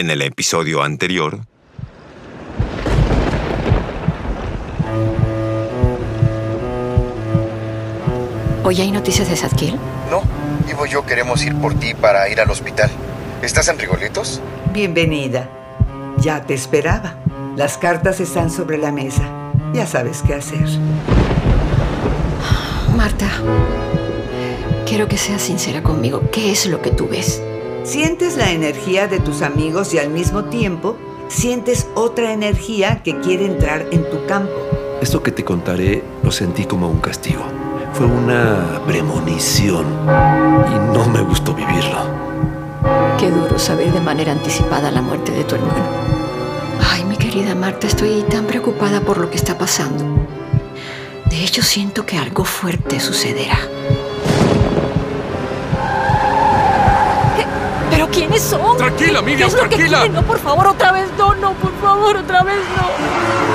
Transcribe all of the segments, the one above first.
En el episodio anterior, Oye, ¿hay noticias de Sadkiel? No, Ivo y yo queremos ir por ti para ir al hospital. ¿Estás en Rigolitos? Bienvenida. Ya te esperaba. Las cartas están sobre la mesa. Ya sabes qué hacer. Marta, quiero que seas sincera conmigo. ¿Qué es lo que tú ves? Sientes la energía de tus amigos y al mismo tiempo sientes otra energía que quiere entrar en tu campo. Esto que te contaré lo sentí como un castigo. Fue una premonición y no me gustó vivirlo. Qué duro saber de manera anticipada la muerte de tu hermano. Ay, mi querida Marta, estoy tan preocupada por lo que está pasando. De hecho, siento que algo fuerte sucederá. Quiénes son? Tranquila, Miriam, ¿Qué es lo que tranquila. No, por favor, otra vez no, no, por favor, otra vez no.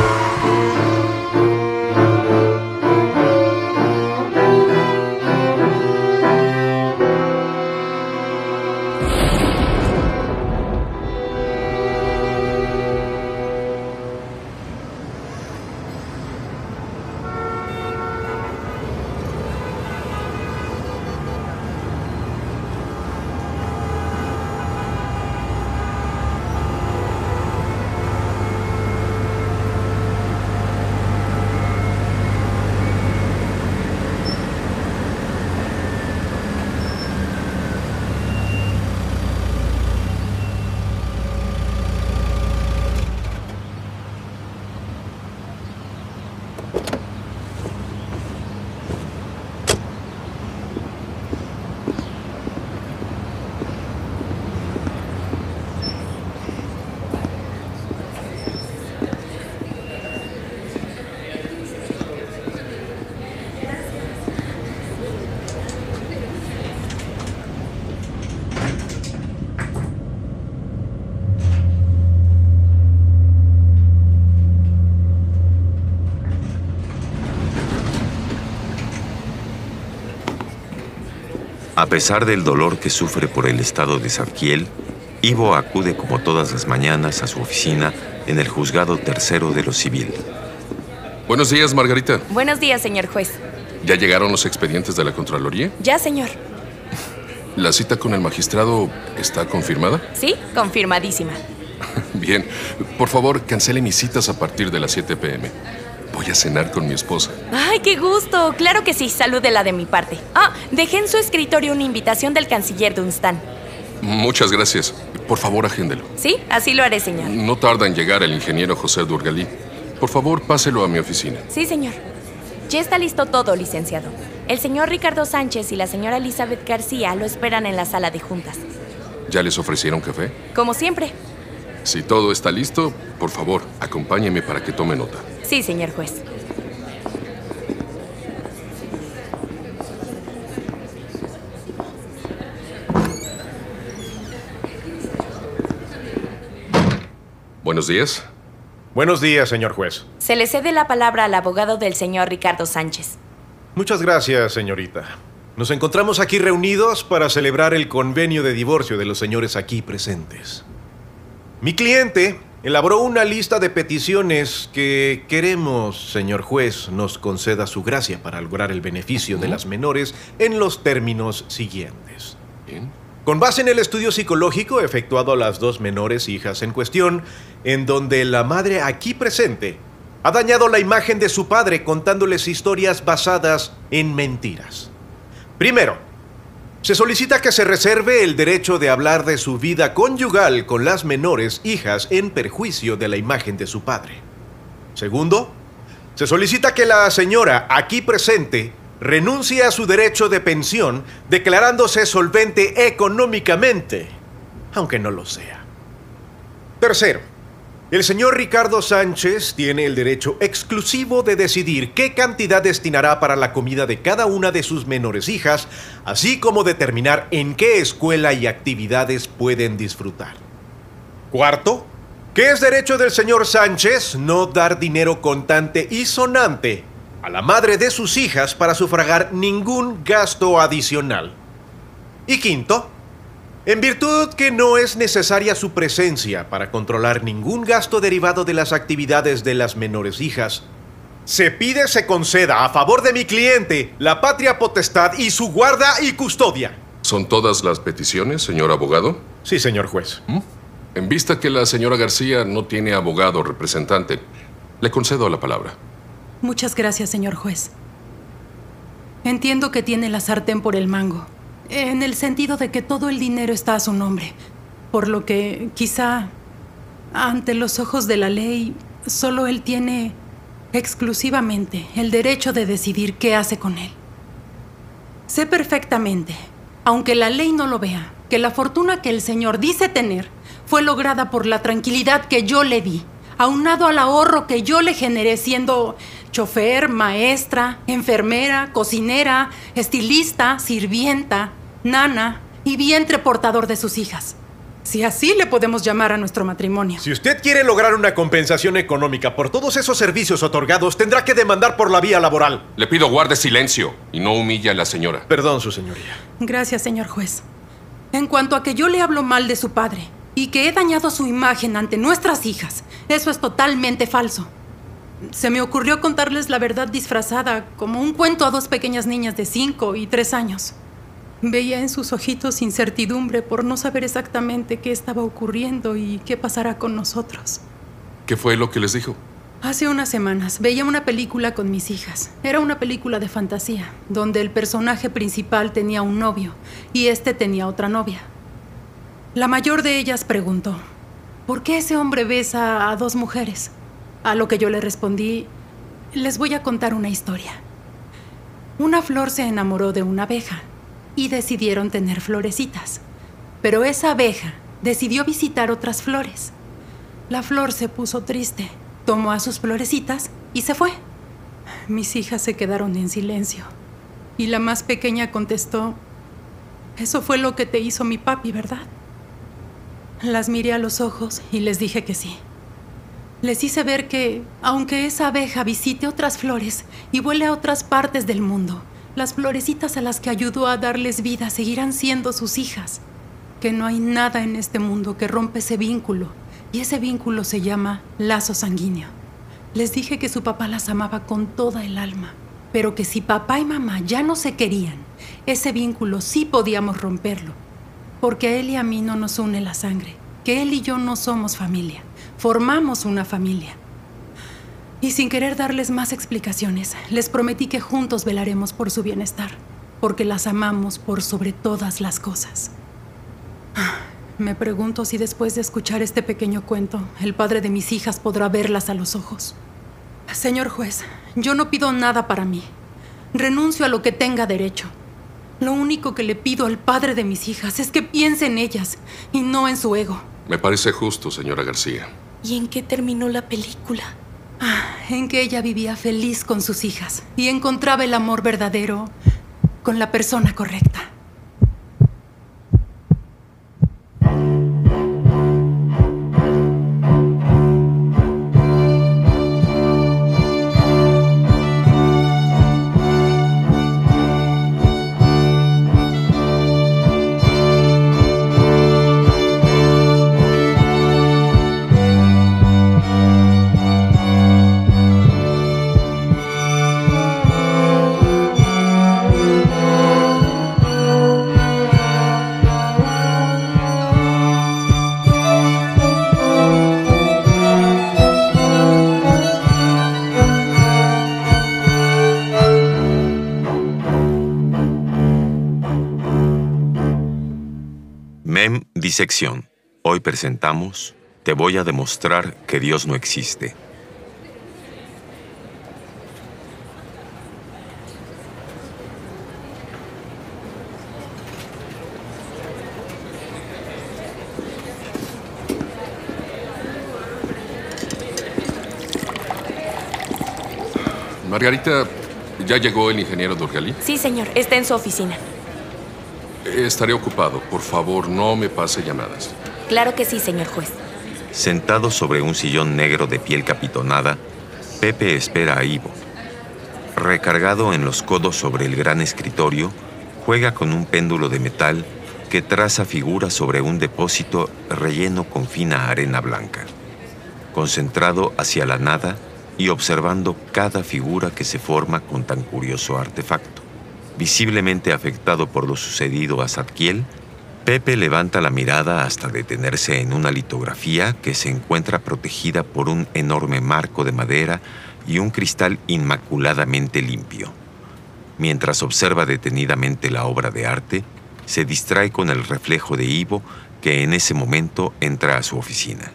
A pesar del dolor que sufre por el estado de Sadkiel, Ivo acude como todas las mañanas a su oficina en el juzgado tercero de lo civil. Buenos días, Margarita. Buenos días, señor juez. ¿Ya llegaron los expedientes de la Contraloría? Ya, señor. ¿La cita con el magistrado está confirmada? Sí, confirmadísima. Bien. Por favor, cancele mis citas a partir de las 7 pm. Voy a cenar con mi esposa. ¡Ay, qué gusto! Claro que sí, salúdela de mi parte. Ah, dejé en su escritorio una invitación del canciller Dunstan. Muchas gracias. Por favor, agéndelo. Sí, así lo haré, señor. No tarda en llegar el ingeniero José Durgalí. Por favor, páselo a mi oficina. Sí, señor. Ya está listo todo, licenciado. El señor Ricardo Sánchez y la señora Elizabeth García lo esperan en la sala de juntas. ¿Ya les ofrecieron café? Como siempre. Si todo está listo, por favor, acompáñeme para que tome nota. Sí, señor juez. Buenos días. Buenos días, señor juez. Se le cede la palabra al abogado del señor Ricardo Sánchez. Muchas gracias, señorita. Nos encontramos aquí reunidos para celebrar el convenio de divorcio de los señores aquí presentes. Mi cliente elaboró una lista de peticiones que queremos, señor juez, nos conceda su gracia para lograr el beneficio de las menores en los términos siguientes. Bien. Con base en el estudio psicológico efectuado a las dos menores hijas en cuestión, en donde la madre aquí presente ha dañado la imagen de su padre contándoles historias basadas en mentiras. Primero, se solicita que se reserve el derecho de hablar de su vida conyugal con las menores hijas en perjuicio de la imagen de su padre. Segundo, se solicita que la señora aquí presente renuncie a su derecho de pensión declarándose solvente económicamente, aunque no lo sea. Tercero, el señor Ricardo Sánchez tiene el derecho exclusivo de decidir qué cantidad destinará para la comida de cada una de sus menores hijas, así como determinar en qué escuela y actividades pueden disfrutar. Cuarto, que es derecho del señor Sánchez no dar dinero contante y sonante a la madre de sus hijas para sufragar ningún gasto adicional. Y quinto, En virtud que no es necesaria su presencia para controlar ningún gasto derivado de las actividades de las menores hijas, se pide se conceda a favor de mi cliente la patria potestad y su guarda y custodia. ¿Son todas las peticiones, señor abogado? Sí, señor juez. ¿Mm? En vista que la señora García no tiene abogado representante, le concedo la palabra. Muchas gracias, señor juez. Entiendo que tiene la sartén por el mango, en el sentido de que todo el dinero está a su nombre, por lo que quizá ante los ojos de la ley solo él tiene exclusivamente el derecho de decidir qué hace con él. Sé perfectamente, aunque la ley no lo vea, que la fortuna que el Señor dice tener fue lograda por la tranquilidad que yo le di, aunado al ahorro que yo le generé siendo chofer, maestra, enfermera, cocinera, estilista, sirvienta, nana y vientre portador de sus hijas. Si así le podemos llamar a nuestro matrimonio. Si usted quiere lograr una compensación económica por todos esos servicios otorgados, tendrá que demandar por la vía laboral. Le pido guarde silencio y no humille a la señora. Perdón, su señoría. Gracias, señor juez. En cuanto a que yo le hablo mal de su padre y que he dañado su imagen ante nuestras hijas, eso es totalmente falso. Se me ocurrió contarles la verdad disfrazada, como un cuento a dos pequeñas niñas de 5 y 3 años. Veía en sus ojitos incertidumbre por no saber exactamente qué estaba ocurriendo y qué pasará con nosotros. ¿Qué fue lo que les dijo? Hace unas semanas veía una película con mis hijas. Era una película de fantasía, donde el personaje principal tenía un novio y este tenía otra novia. La mayor de ellas preguntó, ¿por qué ese hombre besa a dos mujeres? A lo que yo le respondí, les voy a contar una historia. Una flor se enamoró de una abeja y decidieron tener florecitas. Pero esa abeja decidió visitar otras flores. La flor se puso triste, tomó a sus florecitas y se fue. Mis hijas se quedaron en silencio. Y la más pequeña contestó, eso fue lo que te hizo mi papi, ¿verdad? Las miré a los ojos y les dije que sí. Les hice ver que, aunque esa abeja visite otras flores y vuele a otras partes del mundo, las florecitas a las que ayudó a darles vida seguirán siendo sus hijas. Que no hay nada en este mundo que rompe ese vínculo, y ese vínculo se llama lazo sanguíneo. Les dije que su papá las amaba con toda el alma, pero que si papá y mamá ya no se querían, ese vínculo sí podíamos romperlo, porque a él y a mí no nos une la sangre, que él y yo no somos familia, formamos una familia. Y sin querer darles más explicaciones, les prometí que juntos velaremos por su bienestar, porque las amamos por sobre todas las cosas. Me pregunto si después de escuchar este pequeño cuento, el padre de mis hijas podrá verlas a los ojos. Señor juez, yo no pido nada para mí. Renuncio a lo que tenga derecho. Lo único que le pido al padre de mis hijas es que piense en ellas y no en su ego. Me parece justo, señora García. ¿Y en qué terminó la película? Ah, en que ella vivía feliz con sus hijas y encontraba el amor verdadero con la persona correcta. Mem Disección. Hoy presentamos Te voy a demostrar que Dios no existe. Margarita, ¿ya llegó el ingeniero Durgali? Sí, señor, está en su oficina. Estaré ocupado. Por favor, no me pase llamadas. Claro que sí, señor juez. Sentado sobre un sillón negro de piel capitonada, Pepe espera a Ivo. Recargado en los codos sobre el gran escritorio, juega con un péndulo de metal que traza figuras sobre un depósito relleno con fina arena blanca, concentrado hacia la nada y observando cada figura que se forma con tan curioso artefacto. Visiblemente afectado por lo sucedido a Zadkiel, Pepe levanta la mirada hasta detenerse en una litografía que se encuentra protegida por un enorme marco de madera y un cristal inmaculadamente limpio. Mientras observa detenidamente la obra de arte, se distrae con el reflejo de Ivo que en ese momento entra a su oficina.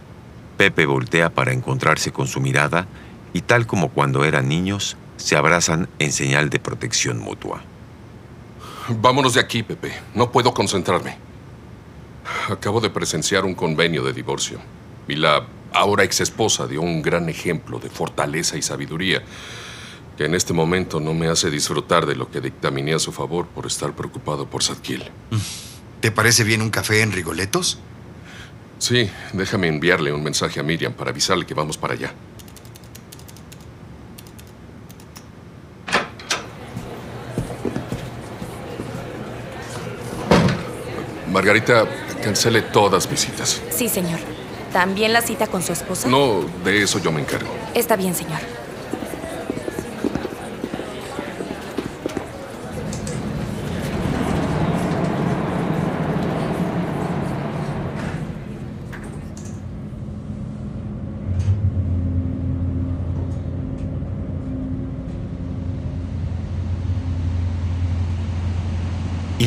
Pepe voltea para encontrarse con su mirada y tal como cuando eran niños, se abrazan en señal de protección mutua. Vámonos de aquí, Pepe. No puedo concentrarme. Acabo de presenciar un convenio de divorcio. Y la ahora ex esposa dio un gran ejemplo de fortaleza y sabiduría que en este momento no me hace disfrutar de lo que dictaminé a su favor por estar preocupado por Sadkiel. ¿Te parece bien un café en Rigoletos? Sí, déjame enviarle un mensaje a Miriam para avisarle que vamos para allá. Margarita, cancele todas visitas. Sí, señor. ¿También la cita con su esposa? No, de eso yo me encargo. Está bien, señor.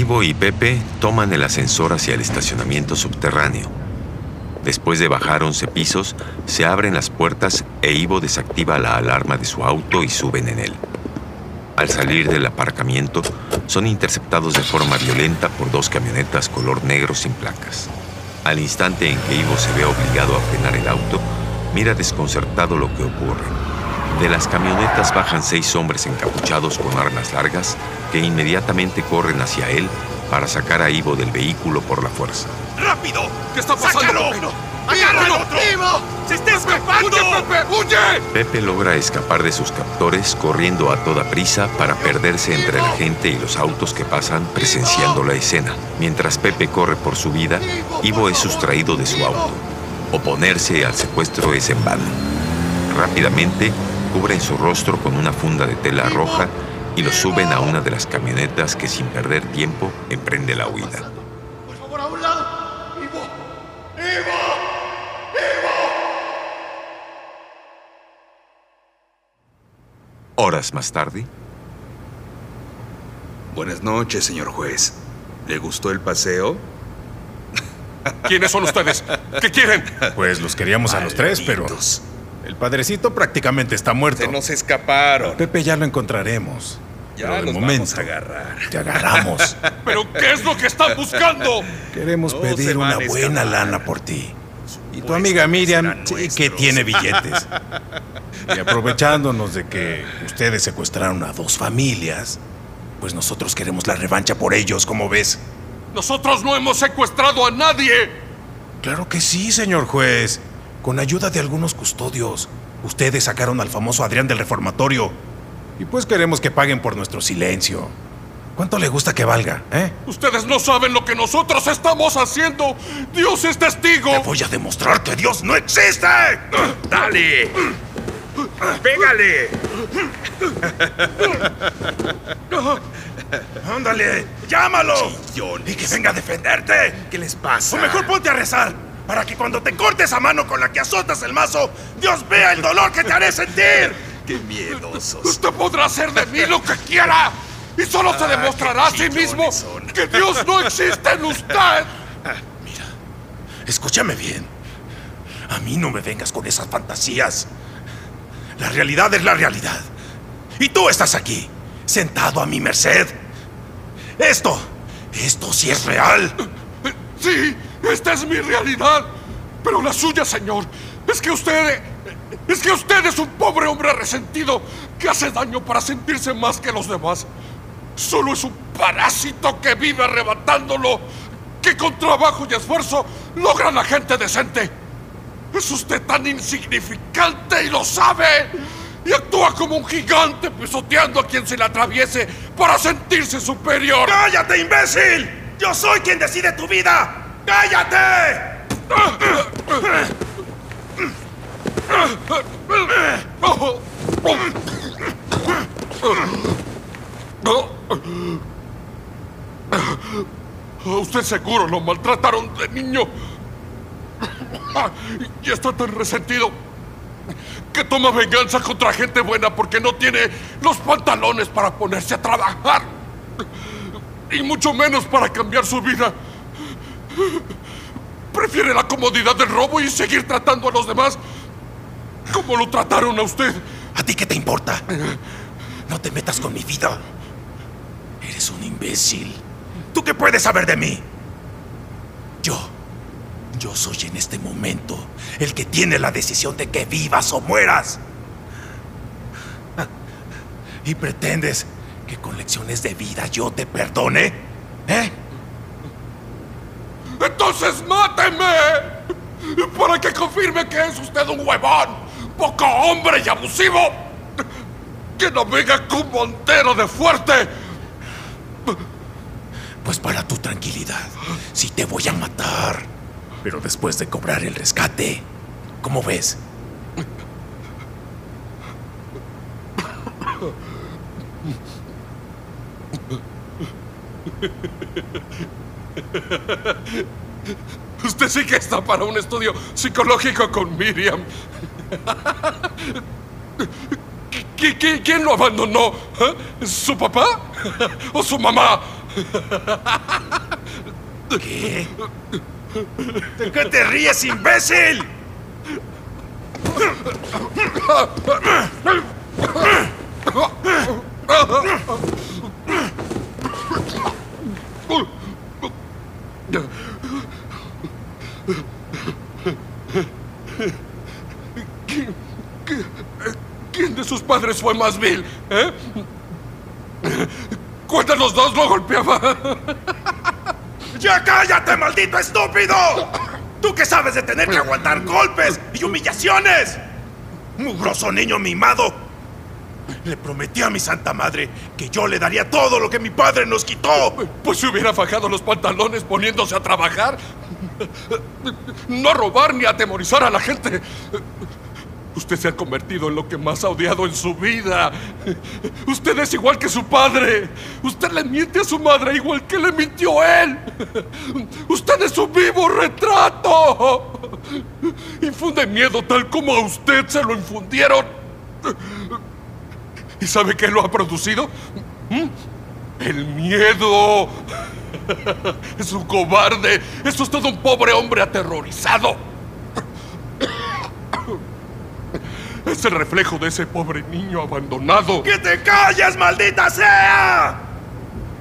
Ivo y Pepe toman el ascensor hacia el estacionamiento subterráneo. Después de bajar 11 pisos, se abren las puertas e Ivo desactiva la alarma de su auto y suben en él. Al salir del aparcamiento, son interceptados de forma violenta por dos camionetas color negro sin placas. Al instante en que Ivo se ve obligado a frenar el auto, mira desconcertado lo que ocurre. De las camionetas bajan seis hombres encapuchados con armas largas que inmediatamente corren hacia él para sacar a Ivo del vehículo por la fuerza. ¡Rápido! ¿Qué está pasando? ¡Agárralo! otro! ¡Ivo! ¡Se está escapando! ¡Huye, Pepe! ¡Huye! Pepe logra escapar de sus captores corriendo a toda prisa para perderse entre la gente y los autos que pasan presenciando la escena. Mientras Pepe corre por su vida, Ivo es sustraído de su auto. Oponerse al secuestro es en vano. Rápidamente, cubren su rostro con una funda de tela roja y lo suben a una de las camionetas que sin perder tiempo emprende la huida. ¡Por favor, a un lado! ¡Ivo! ¡Ivo! ¡Ivo! Horas más tarde, Buenas noches, señor juez. ¿Le gustó el paseo? ¿Quiénes son ustedes? ¿Qué quieren? Pues los queríamos a los tres, pero el padrecito prácticamente está muerto. Se nos escaparon. Pepe ya lo encontraremos. Ya pero de los momento vamos a agarrar. te agarramos. ¿Pero qué es lo que están buscando? Queremos No pedir una buena lana por ti. Y tu amiga Miriam sí que tiene billetes. Y aprovechándonos de que ustedes secuestraron a dos familias, pues nosotros queremos la revancha por ellos, como ves. Nosotros no hemos secuestrado a nadie. Claro que sí, señor juez. Con ayuda de algunos custodios, ustedes sacaron al famoso Adrián del reformatorio. Y pues queremos que paguen por nuestro silencio. ¿Cuánto le gusta que valga, eh? Ustedes no saben lo que nosotros estamos haciendo. Dios es testigo. Te voy a demostrar que Dios no existe. ¡Dale! ¡Pégale! ¡Ándale! ¡Llámalo! Chillones. ¡Y que venga a defenderte! ¿Qué les pasa? O mejor ponte a rezar, para que cuando te cortes a mano con la que azotas el mazo, Dios vea el dolor que te haré sentir. ¡Qué miedosos! Usted podrá hacer de mí lo que quiera. Y solo se Ah, demostrará a sí mismo son. que Dios no existe en usted. Escúchame bien. A mí no me vengas con esas fantasías. La realidad es la realidad. Y tú estás aquí, sentado a mi merced. Esto, esto sí es real. Sí, esta es mi realidad. Pero la suya, señor, es que usted. Es que usted es un pobre hombre resentido que hace daño para sentirse más que los demás. Solo es un parásito que vive arrebatándolo, que con trabajo y esfuerzo logra la gente decente. Es usted tan insignificante y lo sabe. Y actúa como un gigante pisoteando a quien se le atraviese para sentirse superior. ¡Cállate, imbécil! ¡Yo soy quien decide tu vida! ¡Cállate! usted seguro lo maltrataron de niño. Y está tan resentido que toma venganza contra gente buena porque no tiene los pantalones para ponerse a trabajar. Y mucho menos para cambiar su vida. Prefiere la comodidad del robo y seguir tratando a los demás como lo trataron a usted. ¿A ti qué te importa? No te metas con mi vida. Eres un imbécil. ¿Tú qué puedes saber de mí? Yo. Yo soy en este momento el que tiene la decisión de que vivas o mueras. ¿Y pretendes que con lecciones de vida yo te perdone? ¿Eh? Entonces máteme. Para que confirme que es usted un huevón, poco hombre y abusivo. Que navega como entero de fuerte. Pues para tu tranquilidad, sí te voy a matar. Pero después de cobrar el rescate, ¿cómo ves? Usted sí que está para un estudio psicológico con Miriam. quién lo abandonó? ¿Eh? ¿Su papá? ¿O su mamá? ¿Qué? ¿De qué te ríes, imbécil? ¿Quién, de sus padres fue más vil? ¿Eh? ¿Cuál de los dos lo golpeaba? ¡Ya cállate, maldito estúpido! ¿Tú qué sabes de tener que aguantar golpes y humillaciones? Mugroso niño mimado. Le prometí a mi santa madre que yo le daría todo lo que mi padre nos quitó. Pues se hubiera fajado los pantalones poniéndose a trabajar. No robar ni atemorizar a la gente. Usted se ha convertido en lo que más ha odiado en su vida. Usted es igual que su padre. Usted le miente a su madre igual que le mintió él. Usted es un vivo retrato. Infunde miedo tal como a usted se lo infundieron. ¿Y sabe qué lo ha producido? ¿Mm? El miedo. Es un cobarde. Es usted un pobre hombre aterrorizado. Es el reflejo de ese pobre niño abandonado. ¡Que te calles, maldita sea!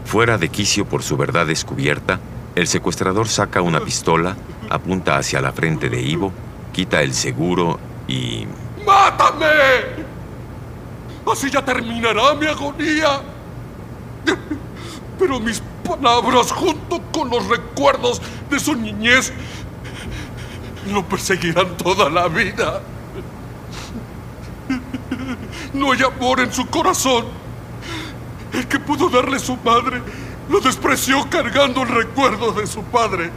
Fuera de quicio por su verdad descubierta, el secuestrador saca una pistola, apunta hacia la frente de Ivo, quita el seguro y... ¡Mátame! Así ya terminará mi agonía. Pero mis palabras, junto con los recuerdos de su niñez, lo perseguirán toda la vida. No hay amor en su corazón. El que pudo darle su madre lo despreció cargando el recuerdo de su padre.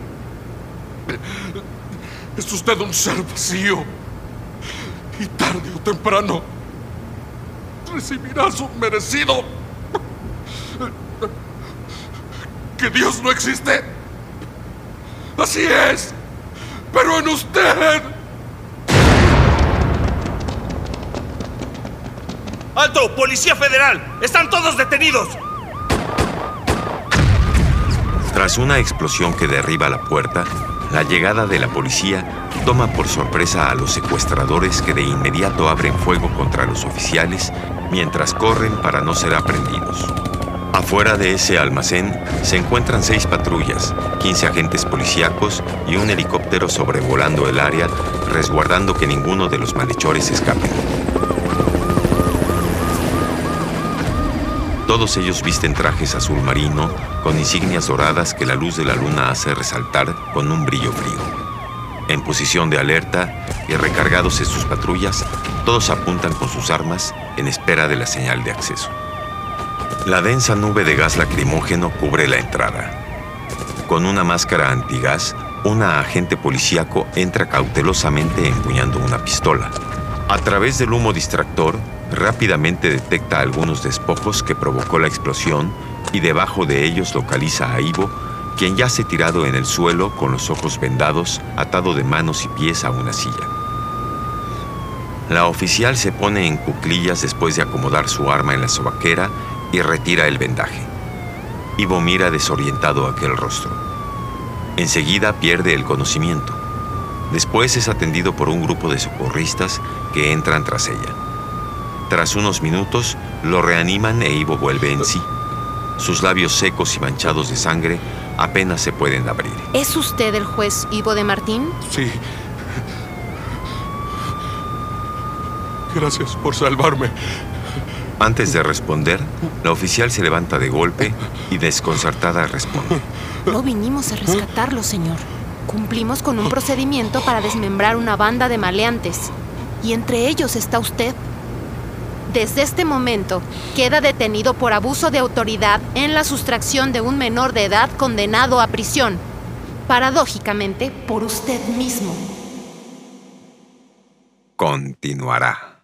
Es usted un ser vacío. Y tarde o temprano recibirá su merecido. Que Dios no existe. Así es. Pero en usted ¡Alto! ¡Policía Federal! ¡Están todos detenidos! Tras una explosión que derriba la puerta, la llegada de la policía toma por sorpresa a los secuestradores que de inmediato abren fuego contra los oficiales mientras corren para no ser aprendidos. Afuera de ese almacén se encuentran seis patrullas, 15 agentes policíacos y un helicóptero sobrevolando el área, resguardando que ninguno de los malhechores escape. Todos ellos visten trajes azul marino con insignias doradas que la luz de la luna hace resaltar con un brillo frío. En posición de alerta y recargados en sus patrullas, todos apuntan con sus armas en espera de la señal de acceso. La densa nube de gas lacrimógeno cubre la entrada. Con una máscara antigás, una agente policíaco entra cautelosamente empuñando una pistola. A través del humo distractor, rápidamente detecta algunos despojos que provocó la explosión y debajo de ellos localiza a Ivo, quien yace tirado en el suelo con los ojos vendados, atado de manos y pies a una silla. La oficial se pone en cuclillas después de acomodar su arma en la sobaquera y retira el vendaje. Ivo mira desorientado aquel rostro. Enseguida pierde el conocimiento. Después es atendido por un grupo de socorristas que entran tras ella. Tras unos minutos, lo reaniman e Ivo vuelve en sí. Sus labios secos y manchados de sangre apenas se pueden abrir. ¿Es usted el juez Ivo de Martín? Sí. Gracias por salvarme. Antes de responder, la oficial se levanta de golpe y desconcertada responde. No vinimos a rescatarlo, señor. Cumplimos con un procedimiento para desmembrar una banda de maleantes. Y entre ellos está usted. Desde este momento, queda detenido por abuso de autoridad en la sustracción de un menor de edad condenado a prisión. Paradójicamente, por usted mismo. Continuará.